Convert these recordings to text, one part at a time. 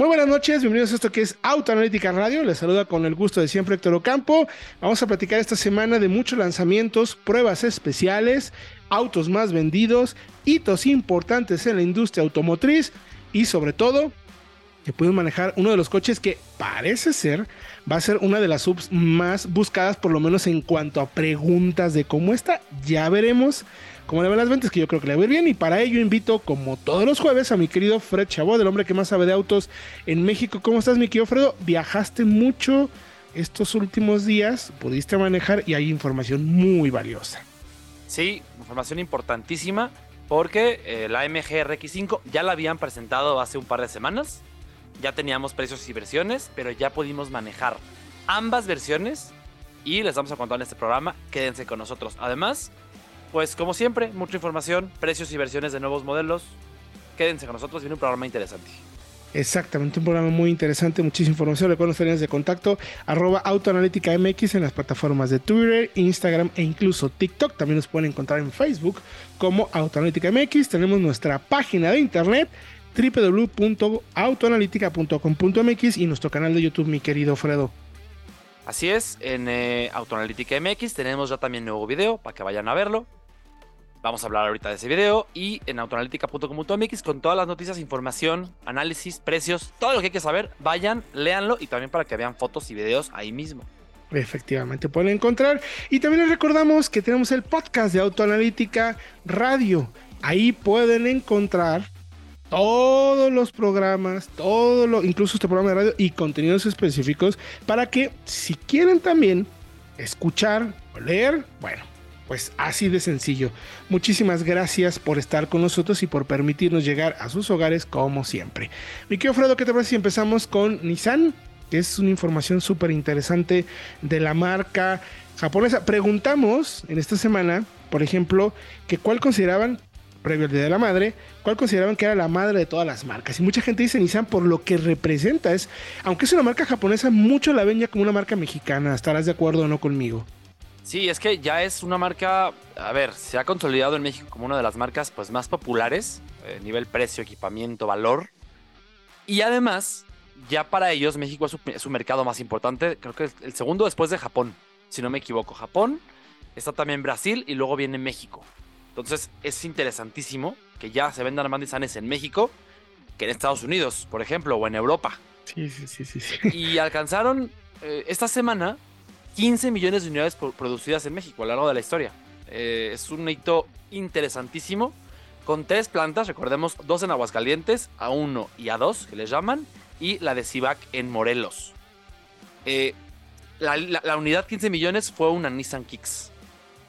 Muy buenas noches, bienvenidos a esto que es Autoanalítica Radio. Les saluda con el gusto de siempre Héctor Ocampo. Vamos a platicar esta semana de muchos lanzamientos, pruebas especiales, autos más vendidos, hitos importantes en la industria automotriz y sobre todo que pueden manejar uno de los coches que parece ser va a ser una de las subs más buscadas por lo menos en cuanto a preguntas de cómo está. Ya veremos como le ven las ventas, que yo creo que le va a ir bien. Y para ello invito, como todos los jueves, a mi querido Fred Chabot, el hombre que más sabe de autos en México. ¿Cómo estás, mi querido Fredo? Viajaste mucho estos últimos días, pudiste manejar y hay información muy valiosa. Sí, información importantísima porque eh, la MG RX5 ya la habían presentado hace un par de semanas. Ya teníamos precios y versiones, pero ya pudimos manejar ambas versiones y les vamos a contar en este programa. Quédense con nosotros. Además, pues como siempre, mucha información, precios y versiones de nuevos modelos. Quédense con nosotros, viene un programa interesante. Exactamente, un programa muy interesante, muchísima información. Recuerden las líneas de contacto, arroba autoanalítica MX en las plataformas de Twitter, Instagram e incluso TikTok. También nos pueden encontrar en Facebook como Autoanalítica MX. Tenemos nuestra página de internet www.autoanalítica.com.mx y nuestro canal de YouTube, mi querido Fredo. Así es, en eh, Autoanalítica MX tenemos ya también nuevo video para que vayan a verlo. Vamos a hablar ahorita de ese video y en autoanalítica.com.mx con todas las noticias, información, análisis, precios, todo lo que hay que saber, vayan, léanlo y también para que vean fotos y videos ahí mismo. Efectivamente, pueden encontrar. Y también les recordamos que tenemos el podcast de Autoanalítica Radio. Ahí pueden encontrar todos los programas, todo lo, incluso este programa de radio y contenidos específicos para que si quieren también escuchar o leer, bueno, pues así de sencillo. Muchísimas gracias por estar con nosotros y por permitirnos llegar a sus hogares como siempre. Mi querido Fredo, ¿qué te parece si empezamos con Nissan? Que es una información súper interesante de la marca japonesa. Preguntamos en esta semana, por ejemplo, que cuál consideraban previo al Día de la Madre, cuál consideraban que era la madre de todas las marcas. Y mucha gente dice Nissan por lo que representa. Es, aunque es una marca japonesa, mucho la ven ya como una marca mexicana. ¿Estarás de acuerdo o no conmigo? Sí, es que ya es una marca, a ver, se ha consolidado en México como una de las marcas pues, más populares, eh, nivel precio, equipamiento, valor. Y además, ya para ellos México es su, mercado más importante, creo que es el segundo después de Japón, si no me equivoco. Japón, está también Brasil y luego viene México. Entonces es interesantísimo que ya se vendan más Nissanes en México que en Estados Unidos, por ejemplo, o en Europa. Sí, sí, sí, sí. Y alcanzaron eh, esta semana 15 millones de unidades producidas en México a lo largo de la historia. Eh, es un hito interesantísimo. Con tres plantas, recordemos, dos en Aguascalientes, A1 y A2, que les llaman, y la de Civac en Morelos. Eh, la, unidad 15 millones fue una Nissan Kicks.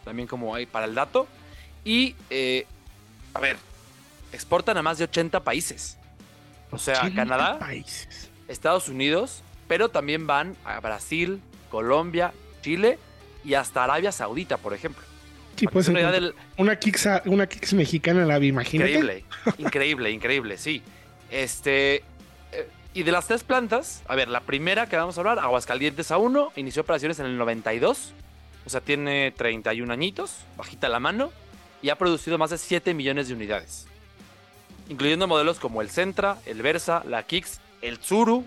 También como hay para el dato. Y, eh, a ver, exportan a más de 80 países. O sea, Canadá, países. Estados Unidos, pero también van a Brasil, Colombia, Chile y hasta Arabia Saudita, por ejemplo. Sí, pues una, una, kicks, una kicks mexicana la vi, imagínate. Increíble, increíble, increíble, sí. Este, eh, y de las tres plantas, a ver, la primera que vamos a hablar, Aguascalientes A1, inició operaciones en el 92, o sea, tiene 31 añitos, bajita la mano, y ha producido más de 7 millones de unidades, incluyendo modelos como el Centra, el Versa, la Kicks, el Tsuru,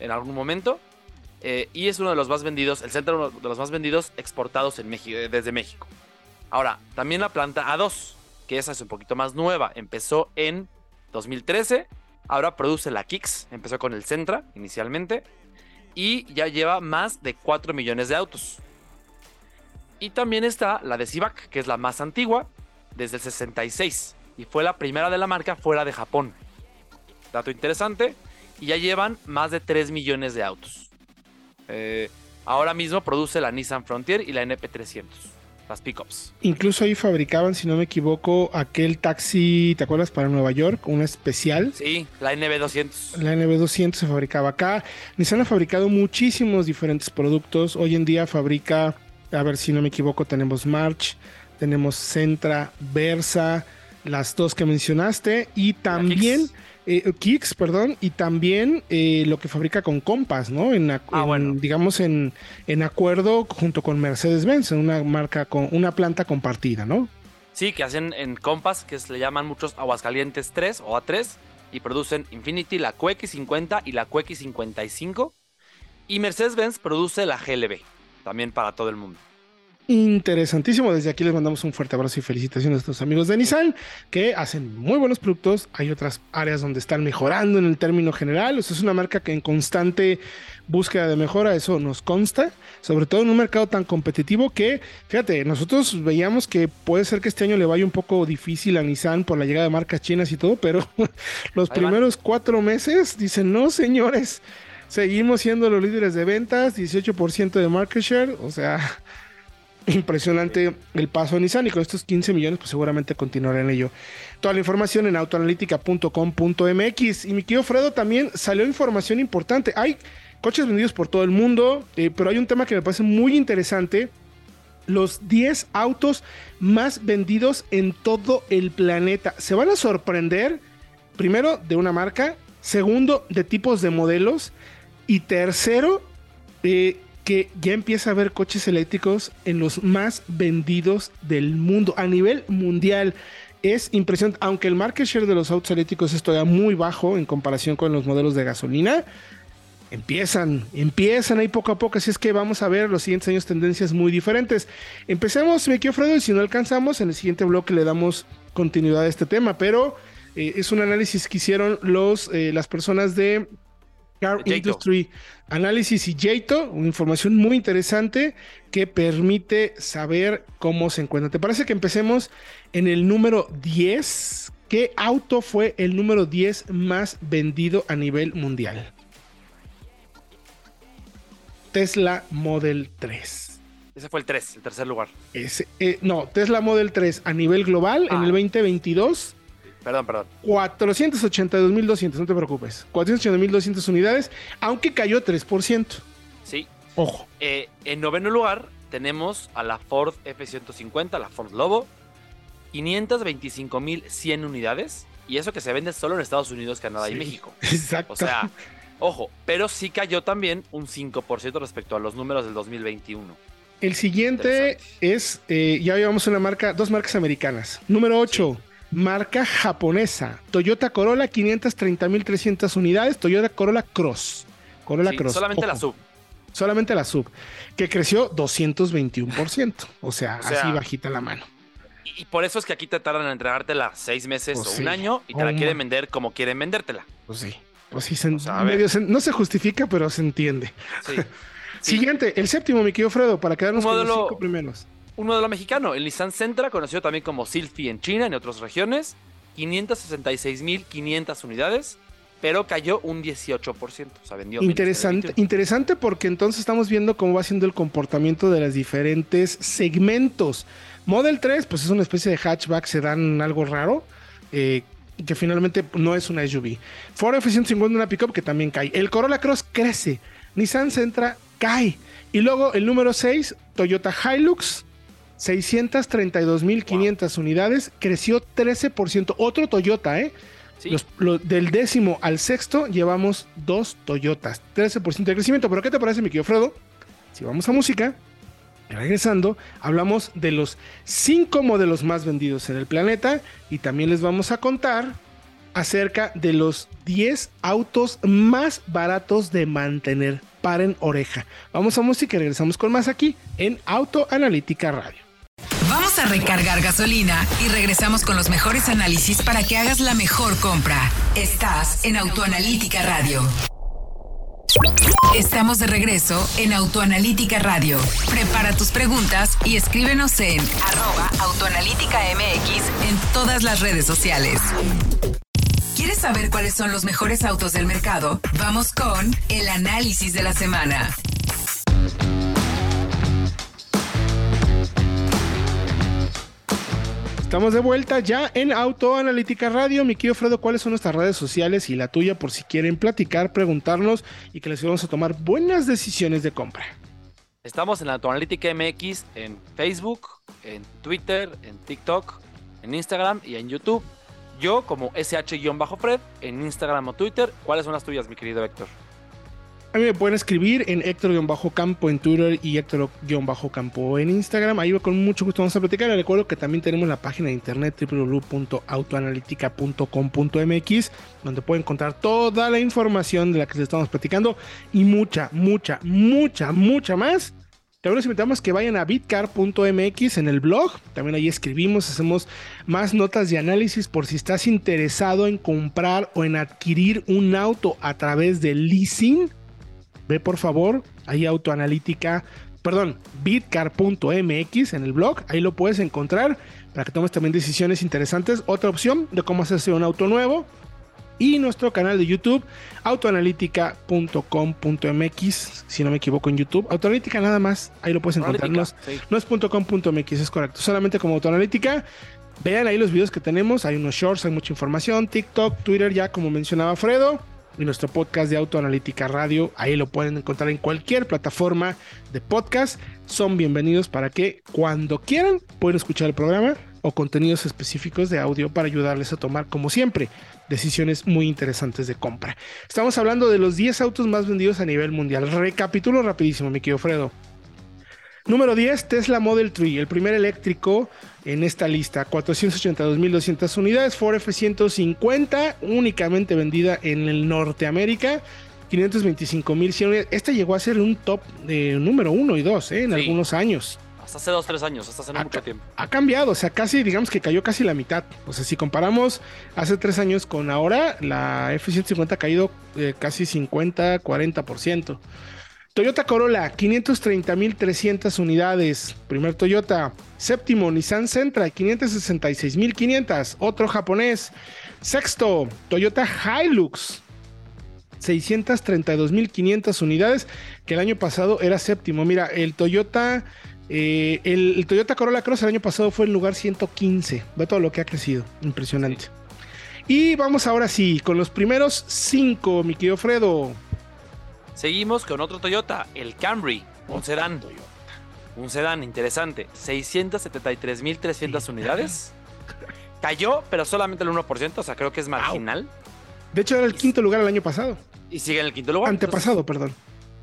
en algún momento, eh, y es uno de los más vendidos, el centro de los más vendidos exportados en México, eh, desde México. Ahora, también la planta A2, que esa es un poquito más nueva, empezó en 2013, ahora produce la Kicks, empezó con el Centra inicialmente, y ya lleva más de 4 millones de autos. Y también está la de Civac, que es la más antigua, desde el 66, y fue la primera de la marca fuera de Japón. Dato interesante, y ya llevan más de 3 millones de autos. Eh, ahora mismo produce la Nissan Frontier y la NP300, las pickups. Incluso ahí fabricaban, si no me equivoco, aquel taxi, ¿te acuerdas? Para Nueva York, una especial. Sí, la NB200. La NB200 se fabricaba acá. Nissan ha fabricado muchísimos diferentes productos. Hoy en día fabrica a ver si no me equivoco, tenemos March, tenemos Centra, Versa, las dos que mencionaste, y también eh, Kicks, perdón, y también eh, lo que fabrica con Compass, ¿no? En, Ah, bueno. digamos en, en acuerdo junto con Mercedes-Benz, en una marca con una planta compartida, ¿no? Sí, que hacen en Compass, que se le llaman muchos Aguascalientes 3 o A3, y producen Infinity, la QX50 y la QX55. Y Mercedes-Benz produce la GLB, también para todo el mundo. Interesantísimo. Desde aquí les mandamos un fuerte abrazo y felicitaciones a nuestros amigos de Nissan que hacen muy buenos productos. Hay otras áreas donde están mejorando en el término general. O sea, es una marca que en constante búsqueda de mejora, eso nos consta, sobre todo en un mercado tan competitivo que, fíjate, nosotros veíamos que puede ser que este año le vaya un poco difícil a Nissan por la llegada de marcas chinas y todo, pero los Ahí van. primeros cuatro meses dicen, no, señores, seguimos siendo los líderes de ventas, 18% de market share, o sea, impresionante el paso Nissan y con estos 15 millones pues seguramente continuará en ello. Toda la información en autoanalítica.com.mx y mi querido Fredo también salió información importante. Hay coches vendidos por todo el mundo, eh, pero hay un tema que me parece muy interesante. Los 10 autos más vendidos en todo el planeta. Se van a sorprender, primero, de una marca, segundo, de tipos de modelos y tercero, eh, que ya empieza a haber coches eléctricos en los más vendidos del mundo a nivel mundial. Es impresionante, aunque el market share de los autos eléctricos es todavía muy bajo en comparación con los modelos de gasolina. Empiezan, empiezan ahí poco a poco, así es que vamos a ver los siguientes años tendencias muy diferentes. Empecemos, me quiero Fredo, y si no alcanzamos, en el siguiente bloque le damos continuidad a este tema, pero eh, es un análisis que hicieron los, eh, las personas de Car. Industry Análisis y Jato, una información muy interesante que permite saber cómo se encuentra. ¿Te parece que empecemos en el número 10? ¿Qué auto fue el número 10 más vendido a nivel mundial? Tesla Model 3. Ese fue el 3, el tercer lugar. Ese, eh, no, Tesla Model 3 a nivel global en Ah. el 2022 Perdón, perdón. 482.200, no te preocupes. 482.200 unidades, aunque cayó 3%. Sí. Ojo. Eh, en noveno lugar tenemos a la Ford F-150, la Ford Lobo. 525.100 unidades. Y eso que se vende solo en Estados Unidos, Canadá y. México. Exacto. O sea, ojo, pero sí cayó también un 5% respecto a los números del 2021. el siguiente es, eh, ya llevamos una marca, dos marcas americanas. Número 8, marca japonesa. Toyota Corolla, 530.300 unidades. Toyota Corolla Cross. Corolla Sí, Cross. solamente la sub. Solamente la sub, que creció 221%. O sea, O sea, así bajita la mano. Y, y por eso es que aquí te tardan en entregártela seis meses Pues o sí. un año y te Oh, la quieren man. vender como quieren vendértela. Pues sí. Pues sí, se- O sea, a ver. medio se- no se justifica, pero se entiende. Sí. Siguiente, el séptimo, mi querido Fredo, para quedarnos con los cinco primeros. Un modelo mexicano, el Nissan Sentra, conocido también como Sylphy en China, en otras regiones, 566.500 unidades, pero cayó un 18%, o sea, vendió Interesante, 21. interesante porque entonces estamos viendo cómo va siendo el comportamiento de los diferentes segmentos. Model 3, pues es una especie de hatchback sedán algo raro, eh, que finalmente no es una SUV. Ford F-150 una pickup que también cae. El Corolla Cross crece. Nissan Sentra cae. Y luego el número 6, Toyota Hilux, 632.500 unidades, creció 13%. Otro Toyota, ¿eh? Sí, Los- lo- del décimo al sexto llevamos dos Toyotas, 13% de crecimiento. Pero ¿qué te parece, mi querido Fredo? Si vamos a música, regresando, hablamos de los cinco modelos más vendidos en el planeta y también les vamos a contar acerca de los 10 autos más baratos de mantener. Paren oreja. Vamos a música y regresamos con más aquí en Auto Analítica Radio. Recargar gasolina y regresamos con los mejores análisis para que hagas la mejor compra. Estás en Autoanalítica Radio. Estamos de regreso en Autoanalítica Radio. Prepara tus preguntas y escríbenos en arroba autoanalítica MX en todas las redes sociales. ¿Quieres saber cuáles son los mejores autos del mercado? Vamos con el análisis de la semana. Estamos de vuelta ya en Auto Analítica Radio. Mi querido Fredo, ¿cuáles son nuestras redes sociales y la tuya por si quieren platicar, preguntarnos y que les vamos a tomar buenas decisiones de compra? Estamos en Autoanalítica MX en Facebook, en Twitter, en TikTok, en Instagram y en YouTube. Yo como SH-Fred en Instagram o Twitter. ¿Cuáles son las tuyas, mi querido Héctor? A mí me pueden escribir en Héctor-Campo en Twitter y Héctor-Campo en Instagram. Ahí con mucho gusto vamos a platicar. Les recuerdo que también tenemos la página de internet www.autoanalitica.com.mx donde pueden encontrar toda la información de la que les estamos platicando y mucha, mucha, mucha, mucha más. También les invitamos que vayan a bitcar.mx en el blog. También ahí escribimos, hacemos más notas de análisis por si estás interesado en comprar o en adquirir un auto a través de leasing. Ve por favor, ahí autoanalítica, perdón, bitcar.mx en el blog. Ahí lo puedes encontrar para que tomes también decisiones interesantes. Otra opción de cómo hacerse un auto nuevo y nuestro canal de YouTube, autoanalítica.com.mx, si no me equivoco en YouTube. Autoanalítica nada más, ahí lo puedes encontrar. No, es .com.mx, es correcto. Solamente como autoanalítica. Vean ahí los videos que tenemos, hay unos shorts, hay mucha información, TikTok, Twitter, ya como mencionaba Fredo, y nuestro podcast de Autoanalítica Radio, ahí lo pueden encontrar en cualquier plataforma de podcast. Son bienvenidos para que cuando quieran pueden escuchar el programa o contenidos específicos de audio para ayudarles a tomar, como siempre, decisiones muy interesantes de compra. Estamos hablando de los 10 autos más vendidos a nivel mundial. Recapitulo rapidísimo, mi querido Fredo. Número 10, Tesla Model 3, el primer eléctrico en esta lista. 482.200 unidades. Ford F-150, únicamente vendida en el Norteamérica. 525.100 unidades. Este llegó a ser un top de número 1 y 2 ¿eh? en algunos años hasta hace dos, tres años, hasta hace no mucho tiempo. Ha cambiado, o sea, casi, digamos que cayó casi la mitad. O sea, si comparamos hace tres años con ahora, la F-150 ha caído eh, casi 50, 40%. Toyota Corolla, 530.300 unidades. Primer Toyota. Séptimo, Nissan Sentra, 566.500. Otro japonés. Sexto, Toyota Hilux, 632.500 unidades, que el año pasado era séptimo. Mira, el Toyota eh, el, Toyota Corolla Cross el año pasado fue el lugar 115. Ve todo lo que ha crecido. Impresionante. Y vamos ahora sí, con los primeros cinco, mi querido Fredo. Seguimos con otro Toyota, el Camry, un sedán. Un sedán interesante. 673.300 unidades. Cayó, pero solamente el 1%, o sea, creo que es marginal. De hecho, era el quinto lugar el año pasado. Y sigue en el quinto lugar. Antepasado, perdón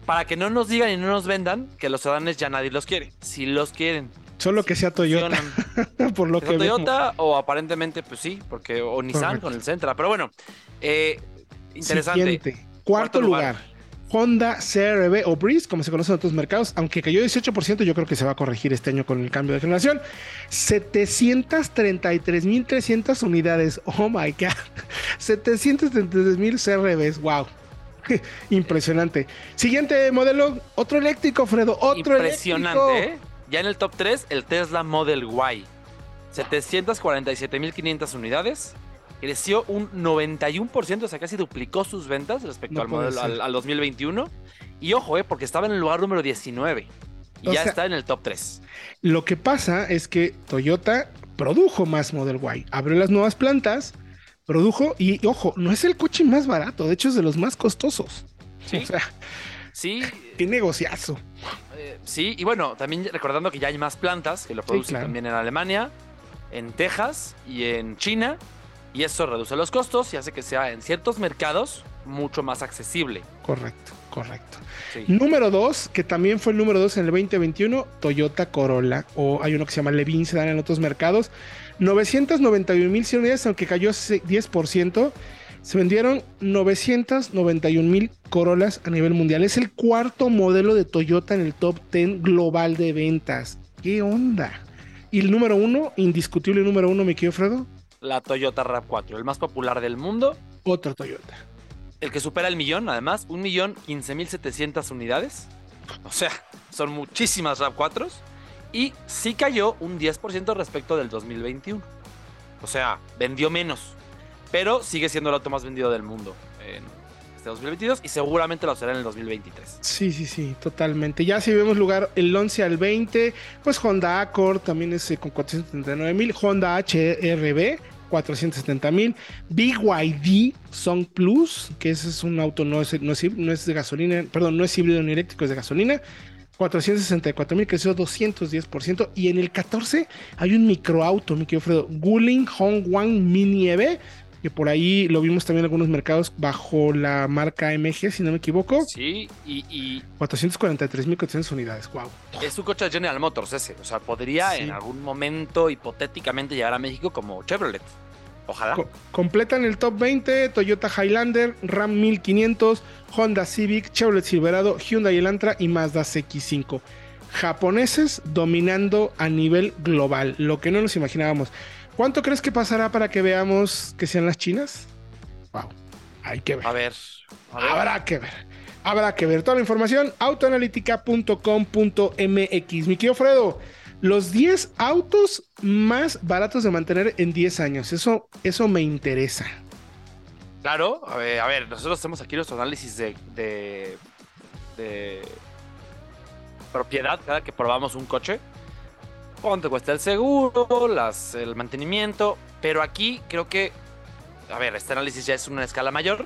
para que no nos digan y no nos vendan que los sedanes ya nadie los quiere. Si los quieren. Solo que sea Toyota. por lo que Toyota o aparentemente, pues sí, porque o Nissan con el Sentra. Pero bueno, eh, interesante. Cuarto, lugar. Honda CRB o Breeze, como se conoce en otros mercados, aunque cayó 18%, yo creo que se va a corregir este año con el cambio de generación. 733.300 unidades. Oh my God. 733.000 CRBs. Wow. Impresionante. Siguiente modelo, otro eléctrico, Fredo, otro Impresionante, ¿eh? Ya en el top 3, el Tesla Model Y. 747.500 unidades. Creció un 91%, o sea, casi duplicó sus ventas respecto al modelo al, 2021. Y ojo, eh, porque estaba en el lugar número 19. Y ya está en el top 3. Lo que pasa es que Toyota produjo más Model Y, abrió las nuevas plantas produjo y ojo, no es el coche más barato, de hecho es de los más costosos. Sí. O sea, sí. Qué negociazo. Eh, sí, y bueno, también recordando que ya hay más plantas que lo producen también en Alemania, en Texas y en China. Y eso reduce los costos y hace que sea en ciertos mercados mucho más accesible. Correcto, correcto. Número dos, que también fue el número dos en el 2021, Toyota Corolla. O hay uno que se llama Levin, se dan en otros mercados. 991 mil unidades, aunque cayó 10%. Se vendieron 991 mil Corollas a nivel mundial. Es el cuarto modelo de Toyota en el top 10 global de ventas. ¿Qué onda? Y el número uno, indiscutible número uno, me quiero Fredo. La Toyota RAV4, el más popular del mundo. Otro Toyota. El que supera el millón, además, un millón quince mil setecientas unidades. O sea, son muchísimas RAV4s y sí cayó un 10% respecto del 2021. O sea, vendió menos, pero sigue siendo el auto más vendido del mundo en este 2022 y seguramente lo será en el 2023. Sí, sí, sí, totalmente. Ya si vemos lugar el 11 al 20, pues Honda Accord también es eh, con 479 mil, Honda HRB 470 mil. BYD Song Plus, que ese es un auto, no es, no es, no es de gasolina, perdón, no es híbrido ni eléctrico, es de gasolina, 464 mil, creció 210%. Y en el 14 hay un microauto, mi querido Fredo, Guling Hongwang Mini EV, que por ahí lo vimos también en algunos mercados bajo la marca MG, si no me equivoco. Sí, y. y 443 mil unidades, wow. Es un coche de General Motors ese. O sea, podría Sí. en algún momento hipotéticamente llegar a México como Chevrolet. Ojalá. Co- completan el top 20 Toyota Highlander, Ram 1500, Honda Civic, Chevrolet Silverado, Hyundai Elantra y Mazda CX5. Japoneses dominando a nivel global, lo que no nos imaginábamos. ¿Cuánto crees que pasará para que veamos que sean las chinas? Wow, hay que ver. A ver. A ver. Habrá que ver. Habrá que ver toda la información. Autoanalítica.com.mx. Mi querido Fredo, los 10 autos más baratos de mantener en 10 años. Eso, eso me interesa. Claro, a ver, a ver, nosotros hacemos aquí nuestro análisis de, de, de propiedad cada que probamos un coche. Cuánto cuesta el seguro, las, el mantenimiento, pero aquí creo que, a ver, este análisis ya es una escala mayor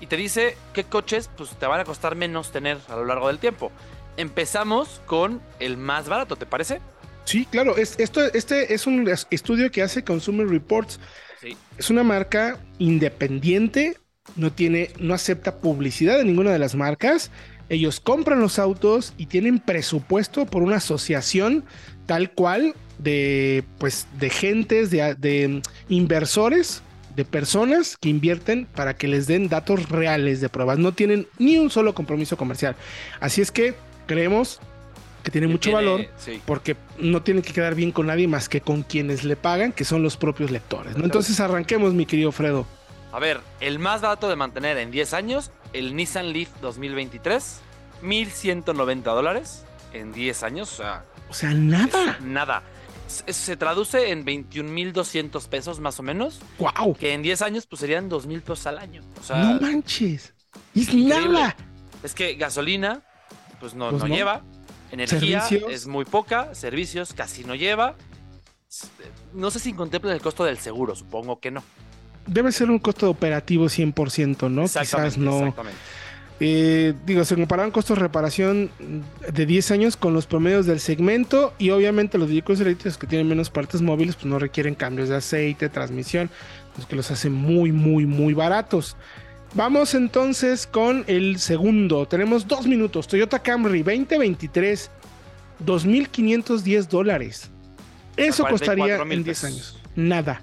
y te dice qué coches pues, te van a costar menos tener a lo largo del tiempo. Empezamos con el más barato, ¿te parece? Sí, claro. Es, esto, este es un es- estudio que hace Consumer Reports. Sí. Es una marca independiente. No tiene, no acepta publicidad de ninguna de las marcas. Ellos compran los autos y tienen presupuesto por una asociación tal cual de, pues, de gentes, de, de inversores, de personas que invierten para que les den datos reales de pruebas. No tienen ni un solo compromiso comercial. Así es que creemos que tiene mucho tiene- valor Sí. porque no tiene que quedar bien con nadie más que con quienes le pagan, que son los propios lectores. ¿no? Entonces arranquemos, mi querido Fredo. A ver, el más barato de mantener en 10 años, el Nissan Leaf 2023, 1190 dólares en 10 años, o sea, O sea, nada. es nada. Se, se traduce en 21.200 pesos más o menos, ¡Wow! que en 10 años pues serían 2.000 pesos al año. O sea, No manches. Es increíble. nada. es que gasolina pues no, Pues no no. lleva, energía Servicios. es muy poca, servicios casi no lleva. S- No sé si contemplan el costo del seguro, supongo que no. Debe ser un costo operativo 100%, ¿no? Quizás no. exactamente. Eh, digo, se compararon costos de reparación de 10 años con los promedios del segmento y obviamente los vehículos eléctricos que tienen menos partes móviles pues no requieren cambios de aceite, transmisión, los que los hacen muy, muy, muy baratos. Vamos entonces con el segundo. Tenemos dos minutos. Toyota Camry 2023, 2.510 dólares. Eso 44,000 costaría en 10 pesos. años. Nada.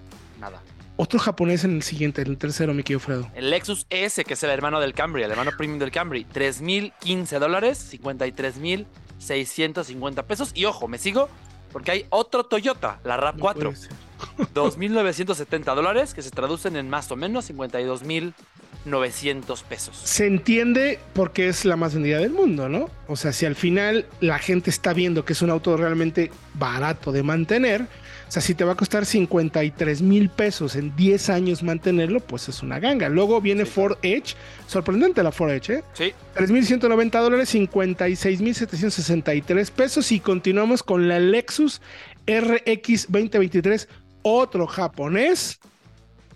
Otro japonés en el siguiente, en el tercero, mi querido Fredo. El Lexus S, que es el hermano del Camry, el hermano premium del Camry, 3.015 dólares, 53.650 pesos. Y ojo, me sigo porque hay otro Toyota, la No RAV4, puede ser. 2.970 dólares, que se traducen en más o menos 52.900 pesos. Se entiende porque es la más vendida del mundo, ¿no? O sea, si al final la gente está viendo que es un auto realmente barato de mantener, sea, si te va a costar 53 mil pesos en 10 años mantenerlo, pues es una ganga. Luego viene Sí, Ford Edge, sorprendente la Ford Edge, ¿eh? Sí, 3.190 dólares, 56.763 pesos y continuamos con la Lexus RX 2023, otro japonés,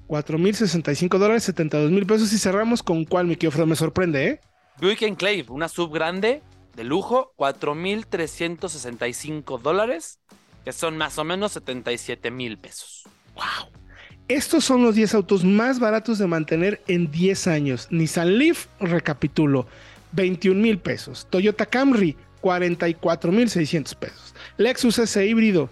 4.065 dólares, 72 mil pesos y cerramos con cuál, mi querido me sorprende, ¿eh? Buick Enclave, una sub grande de lujo, 4.365 dólares, que son más o menos 77 mil pesos. ¡Wow! Estos son los 10 autos más baratos de mantener en 10 años. Nissan Leaf, recapitulo, 21 mil pesos. Toyota Camry, 44 mil 600 pesos. Lexus S híbrido,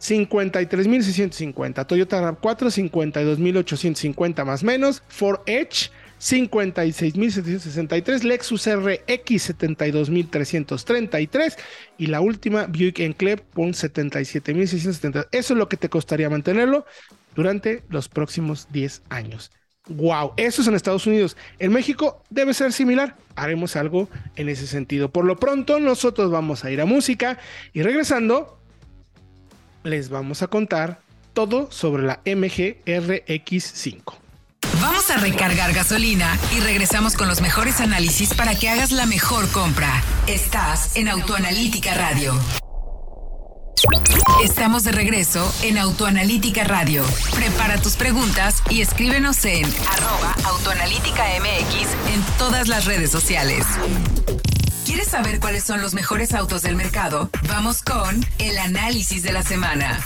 53 mil 650. Toyota RAV4, 52 mil 850 más menos. Ford Edge, 56 mil 763. Lexus RX, 72 mil 333. Y la última, Buick Enclave, con 77 mil 670. Eso es lo que te costaría mantenerlo durante los próximos 10 años. Wow, eso es en Estados Unidos. En México debe ser similar. Haremos algo en ese sentido. Por lo pronto, nosotros vamos a ir a música y regresando, les vamos a contar todo sobre la MG RX5. Vamos a recargar gasolina y regresamos con los mejores análisis para que hagas la mejor compra. Estás en Autoanalítica Radio. Estamos de regreso en Autoanalítica Radio. Prepara tus preguntas y escríbenos en arroba autoanalítica MX en todas las redes sociales. ¿Quieres saber cuáles son los mejores autos del mercado? Vamos con el análisis de la semana.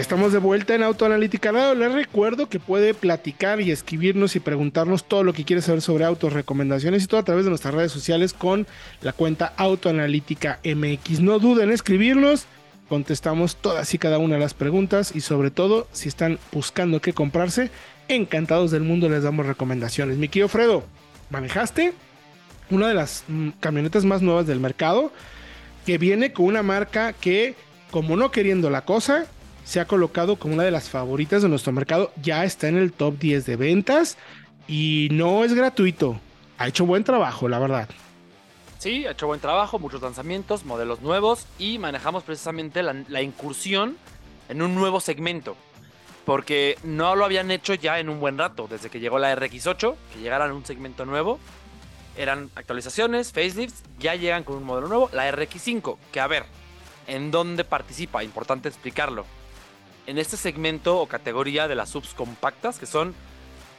Estamos de vuelta en Autoanalítica. Les recuerdo que puede platicar y escribirnos y preguntarnos todo lo que quiere saber sobre autos, recomendaciones y todo a través de nuestras redes sociales con la cuenta Autoanalítica MX. No duden en escribirnos, contestamos todas y cada una de las preguntas y sobre todo si están buscando qué comprarse, encantados del mundo les damos recomendaciones. Mi querido Fredo, manejaste una de las mm, camionetas más nuevas del mercado que viene con una marca que, como no queriendo la cosa, se ha colocado como una de las favoritas de nuestro mercado. Ya está en el top 10 de ventas y no es gratuito. Ha hecho buen trabajo, la verdad. Sí, ha hecho buen trabajo, muchos lanzamientos, modelos nuevos y manejamos precisamente la, incursión en un nuevo segmento. Porque no lo habían hecho ya en un buen rato, desde que llegó la RX8, que llegaran a un segmento nuevo. Eran actualizaciones, facelifts, ya llegan con un modelo nuevo, la RX5, que a ver, ¿en dónde participa? Importante explicarlo en este segmento o categoría de las subs compactas, que son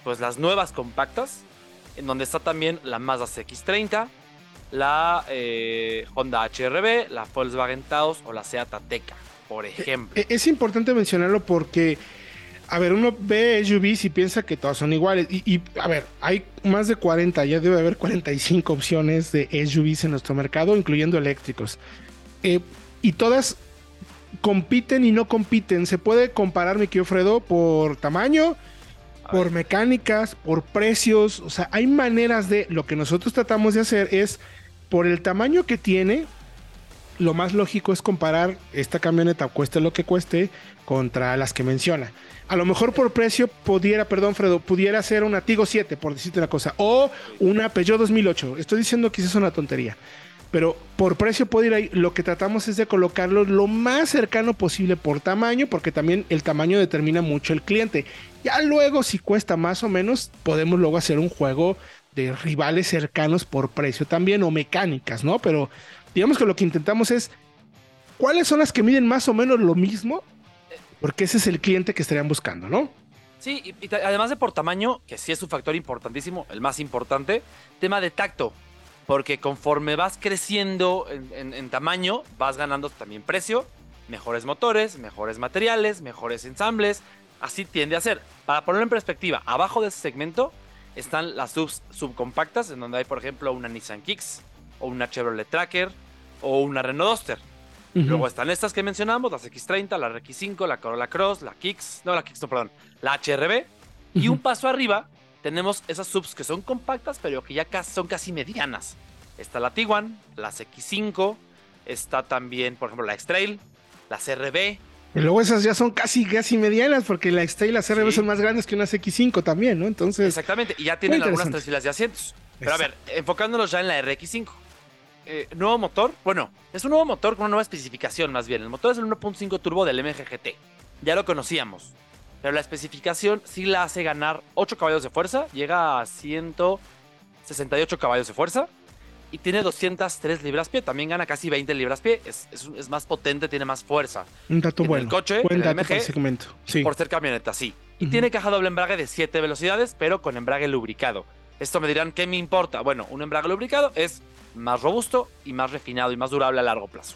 pues las nuevas compactas, en donde está también la Mazda CX30, la eh, Honda HRB, la Volkswagen Taos o la Seat Ateca, por ejemplo. E-, Es importante mencionarlo porque, a ver, uno ve SUVs y piensa que todas son iguales. Y, y, a ver, hay más de 40, ya debe haber 45 opciones de SUVs en nuestro mercado, incluyendo eléctricos. Eh, y todas compiten y no compiten. Se puede comparar, mi querido Fredo, por tamaño, por mecánicas, por precios. O sea, hay maneras de. Lo que nosotros tratamos de hacer es, por el tamaño que tiene, lo más lógico es comparar esta camioneta, cueste lo que cueste, contra las que menciona. A lo mejor por precio pudiera, perdón, Fredo, pudiera ser una Tigo 7, por decirte una cosa, o una Peugeot 2008. Estoy diciendo que es una tontería pero por precio puede ir ahí. Lo que tratamos es de colocarlo lo más cercano posible por tamaño, porque también el tamaño determina mucho el cliente. Ya luego, si cuesta más o menos, podemos luego hacer un juego de rivales cercanos por precio también, o mecánicas, ¿no? Pero digamos que lo que intentamos es, ¿cuáles son las que miden más o menos lo mismo? Porque ese es el cliente que estarían buscando, ¿no? Sí, y, y además de por tamaño, que sí es un factor importantísimo, el más importante, tema de tacto porque conforme vas creciendo en, en, en, tamaño, vas ganando también precio, mejores motores, mejores materiales, mejores ensambles. Así tiende a ser. Para ponerlo en perspectiva, abajo de ese segmento están las subs subcompactas, en donde hay, por ejemplo, una Nissan Kicks, o una Chevrolet Tracker, o una Renault Duster. Uh -huh. Luego están estas que mencionamos, las X30, la RX5, la Corolla Cross, la Kicks, no, la Kicks, no, perdón, la HRB. Uh -huh. Y un paso arriba tenemos esas subs que son compactas, pero que ya son casi medianas. Está la Tiguan, la X5, está también, por ejemplo, la X-Trail, la CRB. Y luego esas ya son casi, casi medianas, porque la X-Trail y la CRB sí. son más grandes que una X5 también, ¿no? Entonces. Exactamente, y ya tienen algunas tres filas de asientos. Pero Exacto. a ver, enfocándonos ya en la RX5. Eh, nuevo motor, bueno, es un nuevo motor con una nueva especificación más bien. El motor es el 1.5 turbo del MGGT. Ya lo conocíamos. Pero la especificación sí la hace ganar 8 caballos de fuerza, llega a 168 caballos de fuerza y tiene 203 libras-pie. También gana casi 20 libras-pie. Es, es, es, más potente, tiene más fuerza. Un dato en bueno. El coche, Buen en el segmento. Sí. por ser camioneta, sí. Y tiene caja doble embrague de 7 velocidades, pero con embrague lubricado. Esto me dirán, ¿qué me importa? Bueno, un embrague lubricado es más robusto y más refinado y más durable a largo plazo.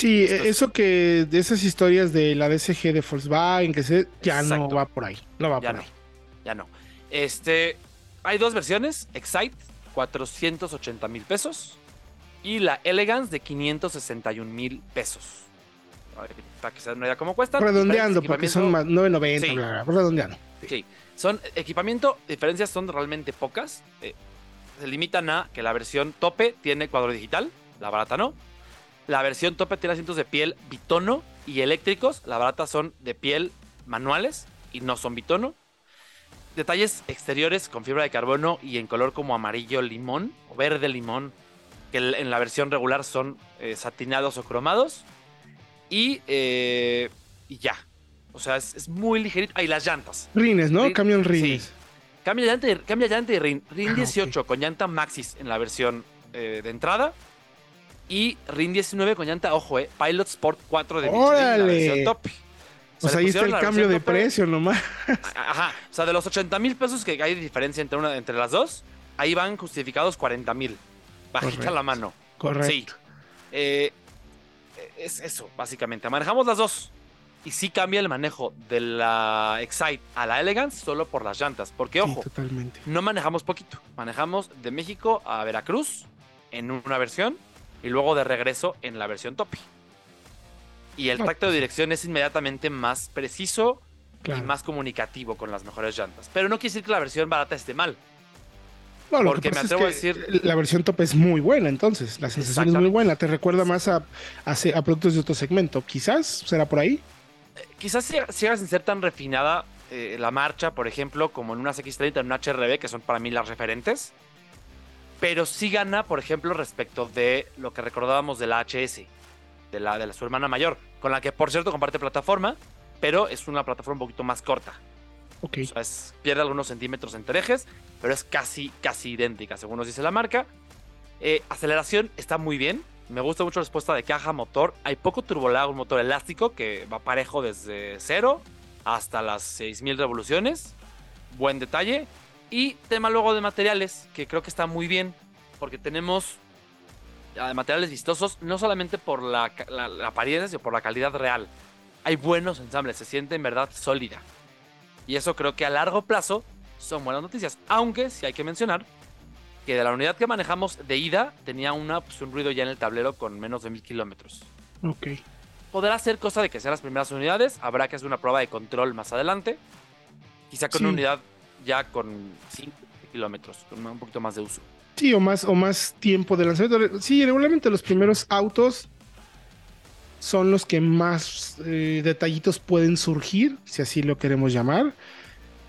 Sí, es- eso que de esas historias de la DSG de Volkswagen, que se, ya no va por ahí. No va Ya por no, ahí. ya no. Este, hay dos versiones, Excite, 480 mil pesos, y la Elegance de 561 mil pesos. Ver, Para que se den una idea cómo cuestan. Redondeando, porque son más equipamiento- 9.90, Sí. bla, bla, bla, redondeando. Sí, son equipamiento, diferencias son realmente pocas. eh, se limitan a que la versión tope tiene cuadro digital, la barata no. La versión tope tiene asientos de piel bitono y eléctricos, la barata son de piel manuales y no son bitono. Detalles exteriores con fibra de carbono y en color como amarillo limón o verde limón, que en la versión regular son eh, satinados o cromados. Y, eh, y ya. O sea, es, es muy ligerito. Ahí las llantas. Rines, ¿no? Rin- Camión sí. Rines. Cambia llanta, y- cambia llanta y RIN. RIN Ah, 18 con llanta Maxis en la versión eh, de entrada. Y RIN 19 con llanta, ojo, eh, Pilot Sport 4 de Michelin la top. O sea, ahí está el cambio de precio nomás. Ajá. O sea, de los 80 mil pesos que hay de diferencia entre, una, entre las dos, ahí van justificados 40 mil. Bajita la mano. Correcto. Sí. Eh, es eso, básicamente. Manejamos las dos. Y sí cambia el manejo de la Excite a la Elegance solo por las llantas. Porque, ojo, totalmente. no manejamos poquito. Manejamos de México a Veracruz en una versión y luego de regreso en la versión Topi. Y el tacto de pues- dirección es inmediatamente más preciso Claro. y más comunicativo con las mejores llantas. Pero no quiere decir que la versión barata esté mal. No, lo porque que me atrevo es a decir- La versión top es muy buena, entonces. La sensación es muy buena. Te recuerda más a, a, a productos de otro segmento. Quizás será por ahí. Quizás siga, sin ser tan refinada eh, la marcha, por ejemplo, como en unas X30, en una HRB, que son para mí las referentes. Pero sí gana, por ejemplo, respecto de lo que recordábamos de la HS, de la de la, su hermana mayor, con la que, por cierto, comparte plataforma, pero es una plataforma un poquito más corta. Ok. O sea, es- pierde algunos centímetros entre ejes, pero es casi, casi idéntica, según nos dice la marca. Eh, aceleración está muy bien. Me gusta mucho la respuesta de caja, motor. Hay poco turbolag, un motor elástico que va parejo desde cero hasta las 6000 revoluciones. Buen detalle. Y tema luego de materiales, que creo que está muy bien, porque tenemos ah, materiales vistosos, no solamente por la, la- la apariencia, sino por la calidad real. Hay buenos ensambles, se siente en verdad sólida. Y eso creo que a largo plazo son buenas noticias. Aunque sí hay que mencionar que de la unidad que manejamos de ida tenía una, pues, un ruido ya en el tablero con menos de mil kilómetros. Ok. Podrá ser cosa de que sean las primeras unidades. Habrá que hacer una prueba de control más adelante. Quizá con Sí. una unidad ya con 5 kilómetros, con un poquito más de uso. Sí, o más, o más tiempo de lanzamiento. Sí, regularmente los primeros autos son los que más eh, detallitos pueden surgir, si así lo queremos llamar.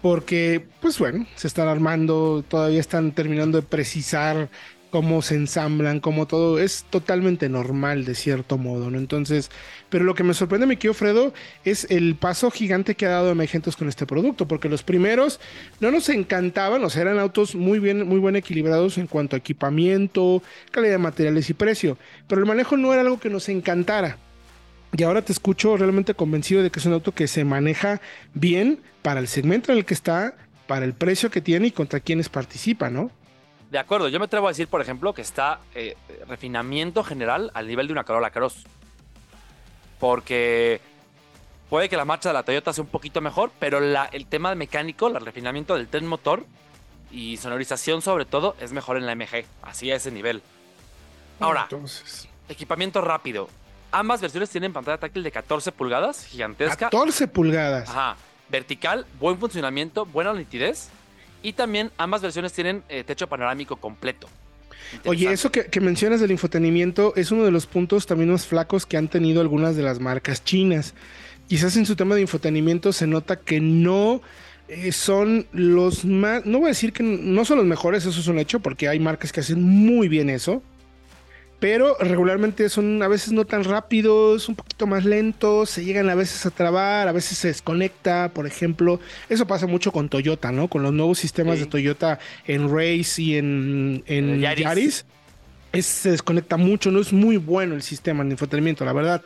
Porque, pues bueno, se están armando, todavía están terminando de precisar cómo se ensamblan, cómo todo es totalmente normal de cierto modo, ¿no? Entonces, pero lo que me sorprende, mi querido Fredo, es el paso gigante que ha dado Emergentes con este producto, porque los primeros no nos encantaban, o sea, eran autos muy bien, muy bien equilibrados en cuanto a equipamiento, calidad de materiales y precio, pero el manejo no era algo que nos encantara. Y ahora te escucho realmente convencido de que es un auto que se maneja bien para el segmento en el que está, para el precio que tiene y contra quienes participan, ¿no? De acuerdo, yo me atrevo a decir, por ejemplo, que está eh, refinamiento general al nivel de una Corolla Cross. Porque puede que la marcha de la Toyota sea un poquito mejor, pero la- el tema mecánico, el refinamiento del tren motor y sonorización sobre todo, es mejor en la MG, así a ese nivel. Ahora, Entonces, equipamiento rápido. Ambas versiones tienen pantalla táctil de 14 pulgadas, gigantesca. 14 pulgadas. Ajá. Vertical, buen funcionamiento, buena nitidez. Y también ambas versiones tienen eh, techo panorámico completo. Oye, eso que, que mencionas del infotenimiento es uno de los puntos también más flacos que han tenido algunas de las marcas chinas. Quizás en su tema de infotenimiento se nota que no eh, son los más, no voy a decir que no son los mejores, eso es un hecho, porque hay marcas que hacen muy bien eso. Pero regularmente son a veces no tan rápidos, un poquito más lentos, se llegan a veces a trabar, a veces se desconecta, por ejemplo. Eso pasa mucho con Toyota, ¿no? Con los nuevos sistemas Sí. de Toyota en Race y en, en Yaris. Yaris. Es- se desconecta mucho, no es muy bueno el sistema de infotenimiento, la verdad.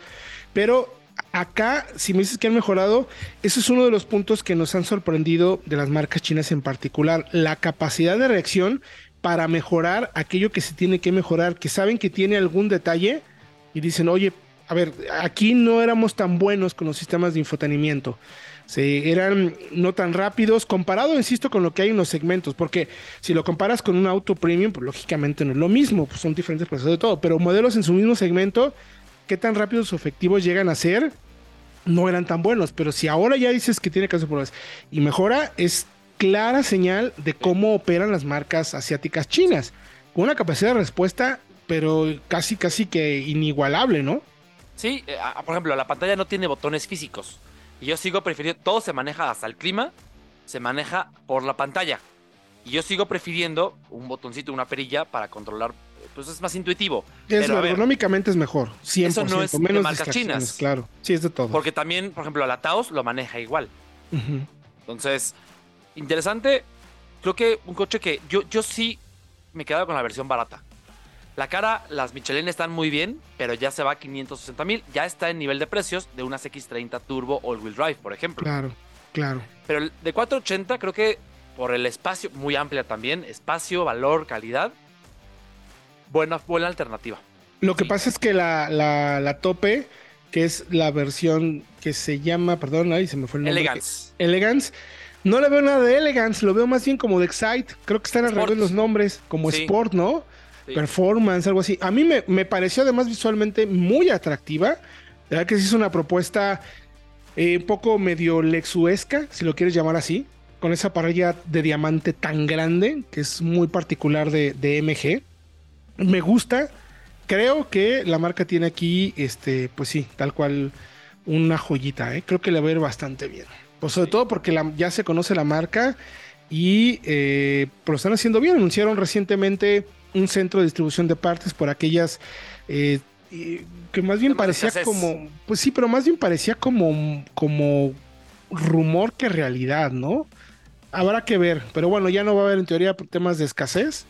Pero acá, si me dices que han mejorado, ese es uno de los puntos que nos han sorprendido de las marcas chinas en particular, la capacidad de reacción para mejorar aquello que se tiene que mejorar, que saben que tiene algún detalle y dicen, oye, a ver, aquí no éramos tan buenos con los sistemas de infotenimiento. Se, eran no tan rápidos comparado, insisto, con lo que hay en los segmentos, porque si lo comparas con un auto premium, pues lógicamente no es lo mismo, pues son diferentes procesos de todo, pero modelos en su mismo segmento, qué tan rápidos o efectivos llegan a ser, no eran tan buenos, pero si ahora ya dices que tiene que hacer pruebas y mejora, es clara señal de cómo operan las marcas asiáticas chinas, con una capacidad de respuesta, pero casi, casi que inigualable, ¿no? Sí, eh, por ejemplo, la pantalla no tiene botones físicos. Y yo sigo prefiriendo, todo se maneja hasta el clima, se maneja por la pantalla. Y yo sigo prefiriendo un botoncito, una perilla para controlar, eh, pues es más intuitivo. Es, Pero, ver, ergonómicamente es mejor, 100%, Eso no es de menos marcas distracciones, chinas. claro. Sí, es de todo. Porque también, por ejemplo, la Taos lo maneja igual. Entonces, interesante. Creo que un coche que yo, yo sí me he quedado con la versión barata. La cara, las Michelin están muy bien, pero ya se va a 560 mil. Ya está en nivel de precios de unas X30 Turbo All-Wheel Drive, por ejemplo. Claro, claro. Pero de 480 creo que por el espacio, muy amplia también, espacio, valor, calidad, buena, buena alternativa. Lo que Sí. pasa es que la, la, la tope, que es la versión que se llama, perdón, ahí se me fue el nombre. Elegance. Elegance. No le veo nada de Elegance, lo veo más bien como de Excite. Creo que están al revés los nombres, como Sí. Sport, ¿no? Sí. Performance, algo así. A mí me, me pareció además visualmente muy atractiva. La verdad que sí es una propuesta eh, un poco medio lexuesca, si lo quieres llamar así, con esa parrilla de diamante tan grande, que es muy particular de, de MG. Me gusta. Creo que la marca tiene aquí, este, pues sí, tal cual una joyita, ¿eh? Creo que le va a ir bastante bien. Pues sobre todo porque la- ya se conoce la marca y eh, pues lo están haciendo bien. Anunciaron recientemente un centro de distribución de partes por aquellas eh, que más bien parecía como, pues sí, pero más bien parecía como, como rumor que realidad, ¿no? Habrá que ver, pero bueno, ya no va a haber en teoría temas de escasez,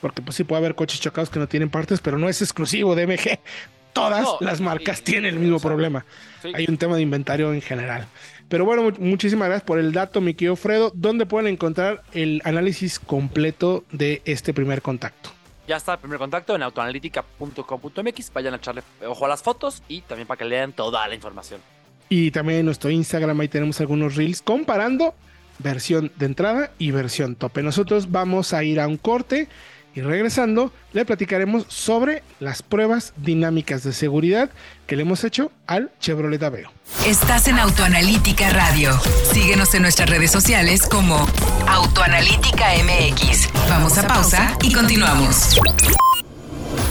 porque pues sí puede haber coches chocados que no tienen partes, pero no es exclusivo de MG. Todas No, las marcas y- tienen el mismo o sea, problema. Sí. Hay un tema de inventario en general. Pero bueno, mu- muchísimas gracias por el dato, mi querido Fredo. ¿Dónde pueden encontrar el análisis completo de este primer contacto? Ya está el primer contacto en autoanalítica.com.mx. Vayan a echarle ojo a las fotos y también para que lean toda la información. Y también en nuestro Instagram ahí tenemos algunos reels comparando versión de entrada y versión tope. Nosotros vamos a ir a un corte y regresando le platicaremos sobre las pruebas dinámicas de seguridad que le hemos hecho al Chevrolet Aveo. Estás en Autoanalítica Radio. Síguenos en nuestras redes sociales como Autoanalítica MX. Vamos a pausa y continuamos.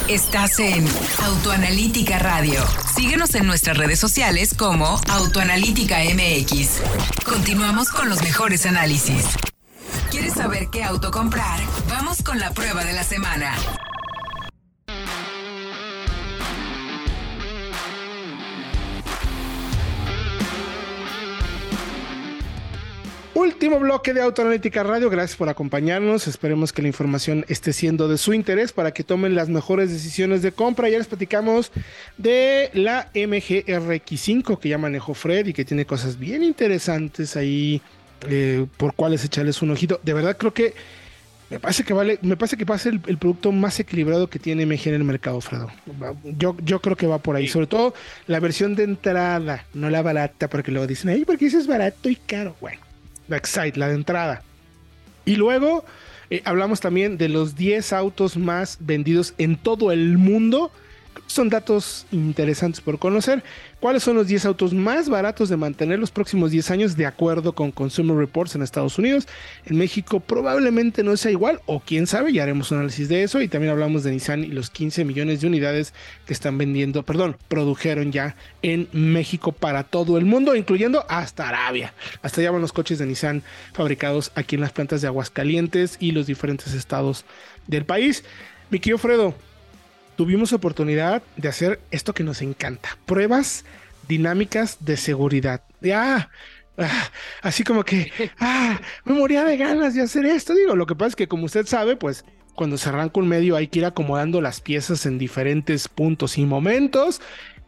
Estás en Autoanalítica Radio. Síguenos en nuestras redes sociales como Autoanalítica MX. Continuamos con los mejores análisis. ¿Quieres saber qué auto comprar? Vamos con la prueba de la semana. Último bloque de Autoanalítica Radio. Gracias por acompañarnos. Esperemos que la información esté siendo de su interés para que tomen las mejores decisiones de compra. Ya les platicamos de la MG RX5 que ya manejó Fred y que tiene cosas bien interesantes ahí eh, por cuales echarles un ojito. De verdad creo que me parece que vale, me parece que va a ser el, el producto más equilibrado que tiene MG en el mercado, Fredo. Yo, yo creo que va por ahí. Sí. Sobre todo la versión de entrada, no la barata, porque luego dicen, ay, porque eso es barato y caro. Bueno, la Excite, la de entrada. Y luego eh, hablamos también de los 10 autos más vendidos en todo el mundo. Son datos interesantes por conocer. ¿Cuáles son los 10 autos más baratos de mantener los próximos 10 años de acuerdo con Consumer Reports en Estados Unidos? En México probablemente no sea igual o quién sabe, ya haremos un análisis de eso y también hablamos de Nissan y los 15 millones de unidades que están vendiendo, perdón, produjeron ya en México para todo el mundo, incluyendo hasta Arabia. Hasta allá van los coches de Nissan fabricados aquí en las plantas de Aguascalientes y los diferentes estados del país. Mi querido Fredo, tuvimos oportunidad de hacer esto que nos encanta, pruebas dinámicas de seguridad. De, ah, ah, así como que, ah, me moría de ganas de hacer esto. Digo, lo que pasa es que como usted sabe, pues cuando se arranca un medio hay que ir acomodando las piezas en diferentes puntos y momentos.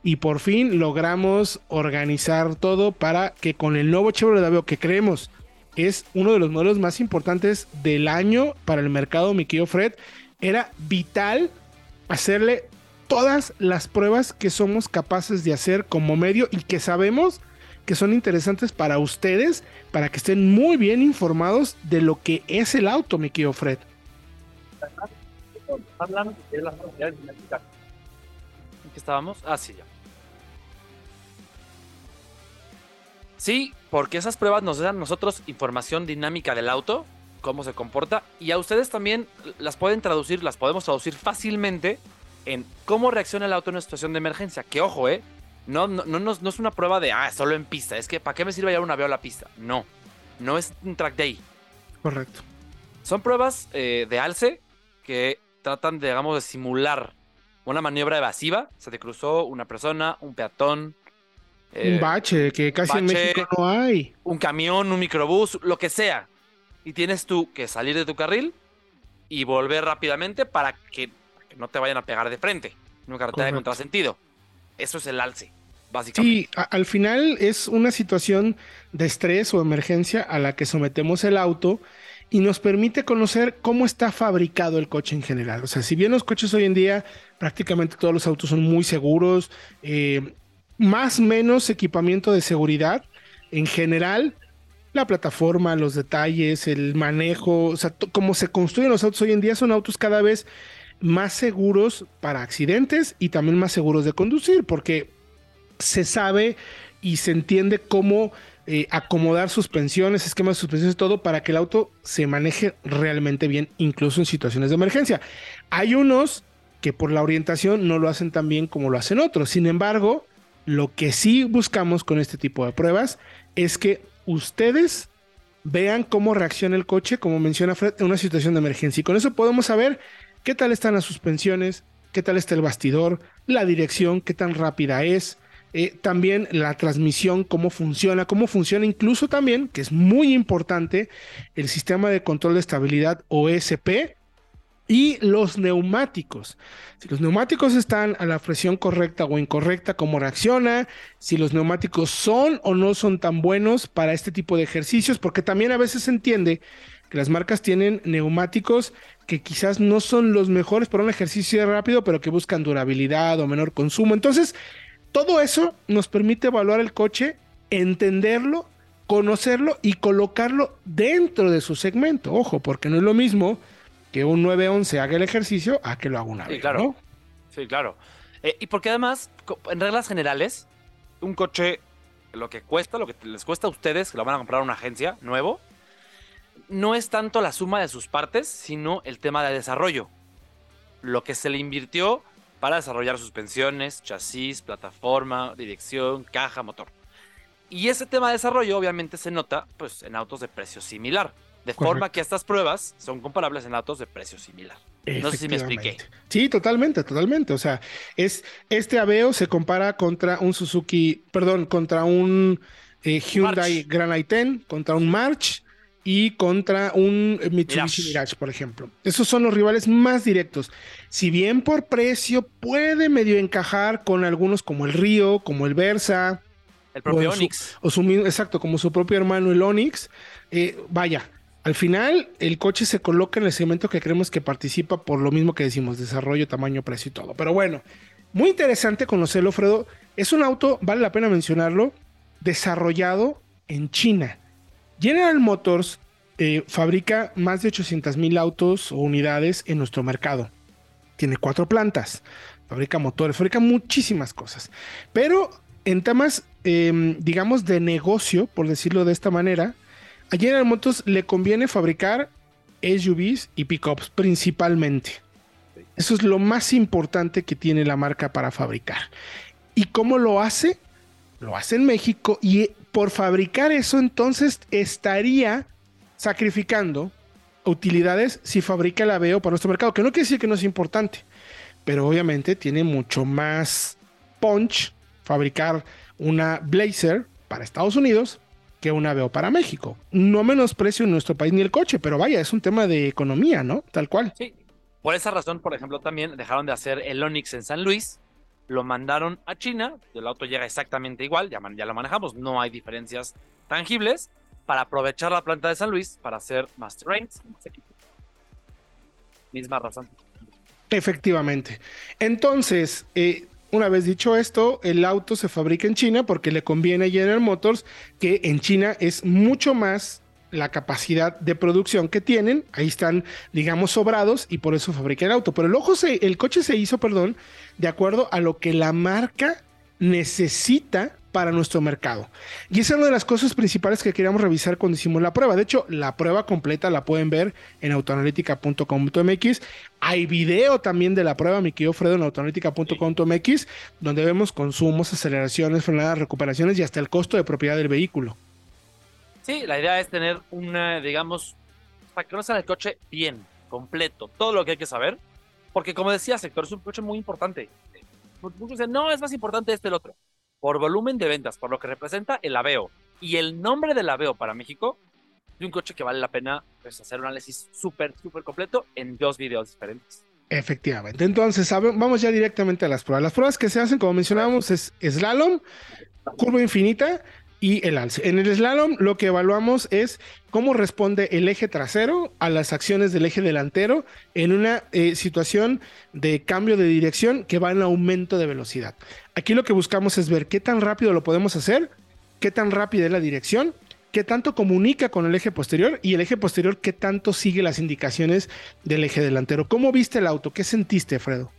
Y por fin logramos organizar todo para que con el nuevo Chevrolet Aveo que creemos es uno de los modelos más importantes del año para el mercado, mi querido Fred, era vital hacerle todas las pruebas que somos capaces de hacer como medio y que sabemos que son interesantes para ustedes, para que estén muy bien informados de lo que es el auto, mi querido Fred. ¿En qué estábamos? Ah, sí, ya. Sí, porque esas pruebas nos dan a nosotros información dinámica del auto, cómo se comporta, y a ustedes también las pueden traducir, las podemos traducir fácilmente en cómo reacciona el auto en una situación de emergencia. Que ojo, ¿eh? No, no, no, no es una prueba de, ah, solo en pista. Es que, ¿para qué me sirve llevar un avión a la pista? No, no es un track day. Correcto. Son pruebas eh, de alce que tratan, de, digamos, de simular una maniobra evasiva. Se te cruzó una persona, un peatón, eh, un bache que casi en bache. México no hay. un camión, un microbús, lo que sea. Y tienes tú que salir de tu carril y volver rápidamente para que, que no te vayan a pegar de frente en una carretera de contrasentido. Eso es el alce, básicamente. Sí, al final es una situación de estrés o emergencia a la que sometemos el auto y nos permite conocer cómo está fabricado el coche en general. O sea, si bien los coches hoy en día, prácticamente todos los autos son muy seguros, eh, más o menos equipamiento de seguridad, en general, la plataforma, los detalles, el manejo, o sea, cómo se construyen los autos hoy en día son autos cada vez más seguros para accidentes y también más seguros de conducir, porque se sabe y se entiende cómo eh, acomodar suspensiones, esquemas de suspensiones, todo para que el auto se maneje realmente bien, incluso en situaciones de emergencia. Hay unos que por la orientación no lo hacen tan bien como lo hacen otros. Sin embargo, lo que sí buscamos con este tipo de pruebas es que ustedes vean cómo reacciona el coche, como menciona Fred, en una situación de emergencia. Y con eso podemos saber qué tal están las suspensiones, qué tal está el bastidor, la dirección, qué tan rápida es, eh, también la transmisión, cómo funciona, cómo funciona incluso también, que es muy importante, el sistema de control de estabilidad OSP y los neumáticos. Si los neumáticos están a la presión correcta o incorrecta, cómo reacciona, si los neumáticos son o no son tan buenos para este tipo de ejercicios, porque también a veces se entiende que las marcas tienen neumáticos que quizás no son los mejores para un ejercicio rápido, pero que buscan durabilidad o menor consumo. Entonces, todo eso nos permite evaluar el coche, entenderlo, conocerlo y colocarlo dentro de su segmento. Ojo, porque no es lo mismo que un 911 haga el ejercicio a que lo haga una sí, claro. Sí, claro. Eh, y porque además, en reglas generales, un coche, lo que cuesta, lo que les cuesta a ustedes, que lo van a comprar a una agencia nuevo, no es tanto la suma de sus partes, sino el tema de desarrollo. Lo que se le invirtió para desarrollar suspensiones, chasis, plataforma, dirección, caja, motor. Y ese tema de desarrollo obviamente se nota pues, en autos de precio similar. De forma que estas pruebas son comparables en autos de precio similar. No sé si me expliqué. Sí, totalmente, totalmente. O sea, es este Aveo se compara contra un Suzuki, perdón, contra un eh, Hyundai Grand i10, contra un March y contra un Mitsubishi Mirage. por ejemplo. Esos son los rivales más directos. Si bien por precio puede medio encajar con algunos como el Río, como el Versa. El propio Onix. o su, exacto, como su propio hermano el Onix. Eh, vaya, al final, el coche se coloca en el segmento que creemos que participa por lo mismo que decimos, desarrollo, tamaño, precio y todo. Pero bueno, muy interesante conocerlo, Fredo. Es un auto, vale la pena mencionarlo, desarrollado en China. General Motors eh, fabrica más de 800 mil autos o unidades en nuestro mercado. Tiene cuatro plantas, fabrica motores, fabrica muchísimas cosas. Pero en temas, em, digamos, de negocio, por decirlo de esta manera, a General Motors le conviene fabricar SUVs y pickups principalmente. Eso es lo más importante que tiene la marca para fabricar. ¿Y cómo lo hace? Lo hace en México y por fabricar eso entonces estaría sacrificando utilidades si fabrica el Aveo para nuestro mercado, que no quiere decir que no es importante, pero obviamente tiene mucho más punch fabricar una Blazer para Estados Unidos que una veo para México. No menosprecio en nuestro país ni el coche, pero vaya, es un tema de economía, ¿no? Tal cual. Sí. Por esa razón, por ejemplo, también dejaron de hacer el Onix en San Luis, lo mandaron a China, el auto llega exactamente igual, ya, ya lo manejamos, no hay diferencias tangibles, para aprovechar la planta de San Luis para hacer Master Rains. Misma razón. Efectivamente. Entonces, eh, una vez dicho esto, el auto se fabrica en China porque le conviene a General Motors que en China es mucho más la capacidad de producción que tienen. Ahí están, digamos, sobrados y por eso fabrica el auto. Pero el, ojo se, el coche se hizo, perdón, de acuerdo a lo que la marca necesita para nuestro mercado. Y esa es una de las cosas principales que queríamos revisar cuando hicimos la prueba. De hecho, la prueba completa la pueden ver en autoanalítica.com.mx. Hay video también de la prueba, mi querido Fredo, en autoanalítica.com.mx, donde vemos consumos, aceleraciones, frenadas, recuperaciones y hasta el costo de propiedad del vehículo. Sí, la idea es tener una, digamos, para que conozcan el coche bien, completo, todo lo que hay que saber. Porque como decía Sector, es un coche muy importante. Muchos dicen, no, es más importante este el otro por volumen de ventas, por lo que representa el Aveo y el nombre del Aveo para México, de un coche que vale la pena pues, hacer un análisis súper, súper completo en dos videos diferentes. Efectivamente. Entonces, vamos ya directamente a las pruebas. Las pruebas que se hacen, como mencionábamos, es slalom, curva infinita y el alce. En el slalom lo que evaluamos es cómo responde el eje trasero a las acciones del eje delantero en una eh, situación de cambio de dirección que va en aumento de velocidad. Aquí lo que buscamos es ver qué tan rápido lo podemos hacer, qué tan rápida es la dirección, qué tanto comunica con el eje posterior y el eje posterior qué tanto sigue las indicaciones del eje delantero. ¿Cómo viste el auto? ¿Qué sentiste, Fredo?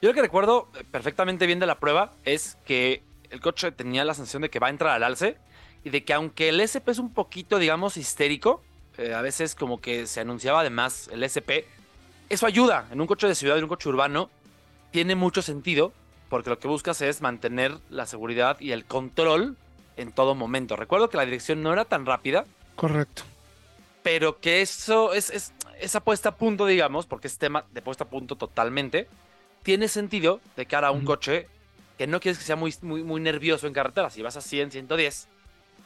Yo lo que recuerdo perfectamente bien de la prueba es que el coche tenía la sensación de que va a entrar al alce y de que aunque el SP es un poquito, digamos, histérico, eh, a veces como que se anunciaba además el SP, eso ayuda en un coche de ciudad, en un coche urbano, tiene mucho sentido porque lo que buscas es mantener la seguridad y el control en todo momento. Recuerdo que la dirección no era tan rápida. Correcto. Pero que eso es, es esa puesta a punto, digamos, porque es tema de puesta a punto totalmente, tiene sentido de cara a un coche que no quieres que sea muy, muy, muy nervioso en carretera. Si vas a 100, 110,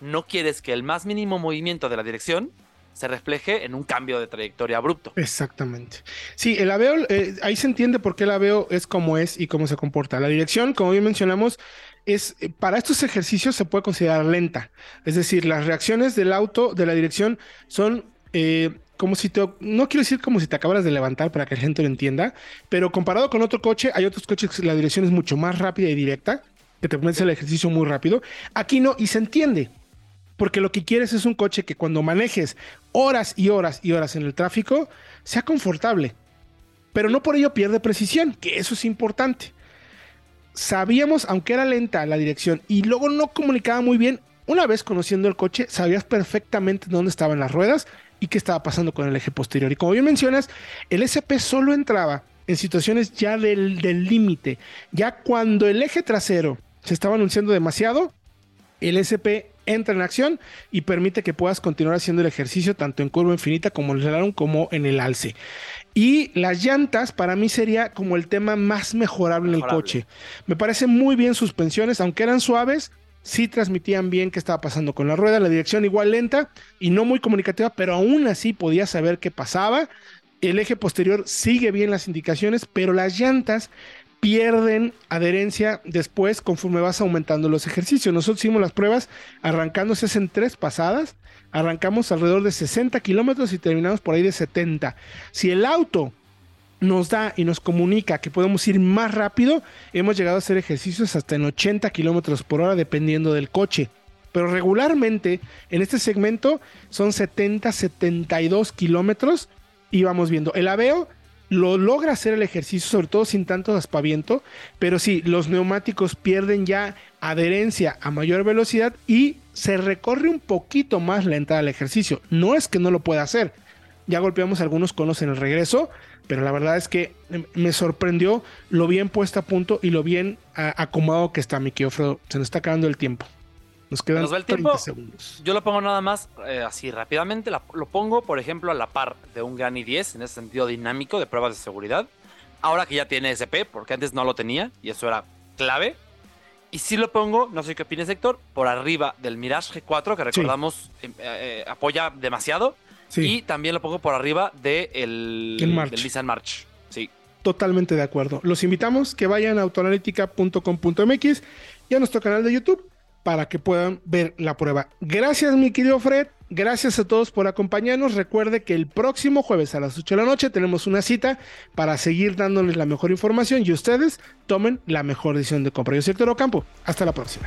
no quieres que el más mínimo movimiento de la dirección se refleje en un cambio de trayectoria abrupto. Exactamente. Sí, el aveo, eh, ahí se entiende por qué el aveo es como es y cómo se comporta. La dirección, como bien mencionamos, es eh, para estos ejercicios se puede considerar lenta. Es decir, las reacciones del auto, de la dirección, son eh, como si te, no quiero decir como si te acabaras de levantar para que la gente lo entienda, pero comparado con otro coche, hay otros coches que la dirección es mucho más rápida y directa, que te pones el ejercicio muy rápido. Aquí no, y se entiende porque lo que quieres es un coche que cuando manejes horas y horas y horas en el tráfico sea confortable, pero no por ello pierde precisión, que eso es importante. Sabíamos, aunque era lenta la dirección y luego no comunicaba muy bien, una vez conociendo el coche, sabías perfectamente dónde estaban las ruedas y qué estaba pasando con el eje posterior. Y como bien mencionas, el SP solo entraba en situaciones ya del límite, ya cuando el eje trasero se estaba anunciando demasiado, el SP entra en acción y permite que puedas continuar haciendo el ejercicio tanto en curva infinita como en el slalom como en el alce. Y las llantas para mí sería como el tema más mejorable, en el coche. Me parece muy bien suspensiones, aunque eran suaves, sí transmitían bien qué estaba pasando con la rueda, la dirección igual lenta y no muy comunicativa, pero aún así podía saber qué pasaba. El eje posterior sigue bien las indicaciones, pero las llantas pierden adherencia después conforme vas aumentando los ejercicios. Nosotros hicimos las pruebas arrancándose en tres pasadas, arrancamos alrededor de 60 kilómetros y terminamos por ahí de 70. Si el auto nos da y nos comunica que podemos ir más rápido, hemos llegado a hacer ejercicios hasta en 80 kilómetros por hora dependiendo del coche. Pero regularmente en este segmento son 70, 72 kilómetros y vamos viendo. El aveo lo logra hacer el ejercicio, sobre todo sin tanto aspaviento, pero sí, los neumáticos pierden ya adherencia a mayor velocidad y se recorre un poquito más la entrada al ejercicio. No es que no lo pueda hacer. Ya golpeamos algunos conos en el regreso, pero la verdad es que me sorprendió lo bien puesta a punto y lo bien acomodado que está mi Fredo. Se nos está acabando el tiempo. Nos quedan el tiempo, segundos. Yo lo pongo nada más eh, así rápidamente. lo pongo, por ejemplo, a la par de un Gani 10 en ese sentido dinámico de pruebas de seguridad. Ahora que ya tiene SP, porque antes no lo tenía y eso era clave. Y si lo pongo, no sé qué opines, Héctor, por arriba del Mirage G4, que recordamos eh, eh, apoya demasiado. Y también lo pongo por arriba de el, del Nissan March. Sí. Totalmente de acuerdo. Los invitamos que vayan a autoanalítica.com.mx y a nuestro canal de YouTube para que puedan ver la prueba. Gracias, mi querido Fred. Gracias a todos por acompañarnos. Recuerde que el próximo jueves a las 8 de la noche tenemos una cita para seguir dándoles la mejor información y ustedes tomen la mejor decisión de compra. Yo soy Héctor Ocampo. Hasta la próxima.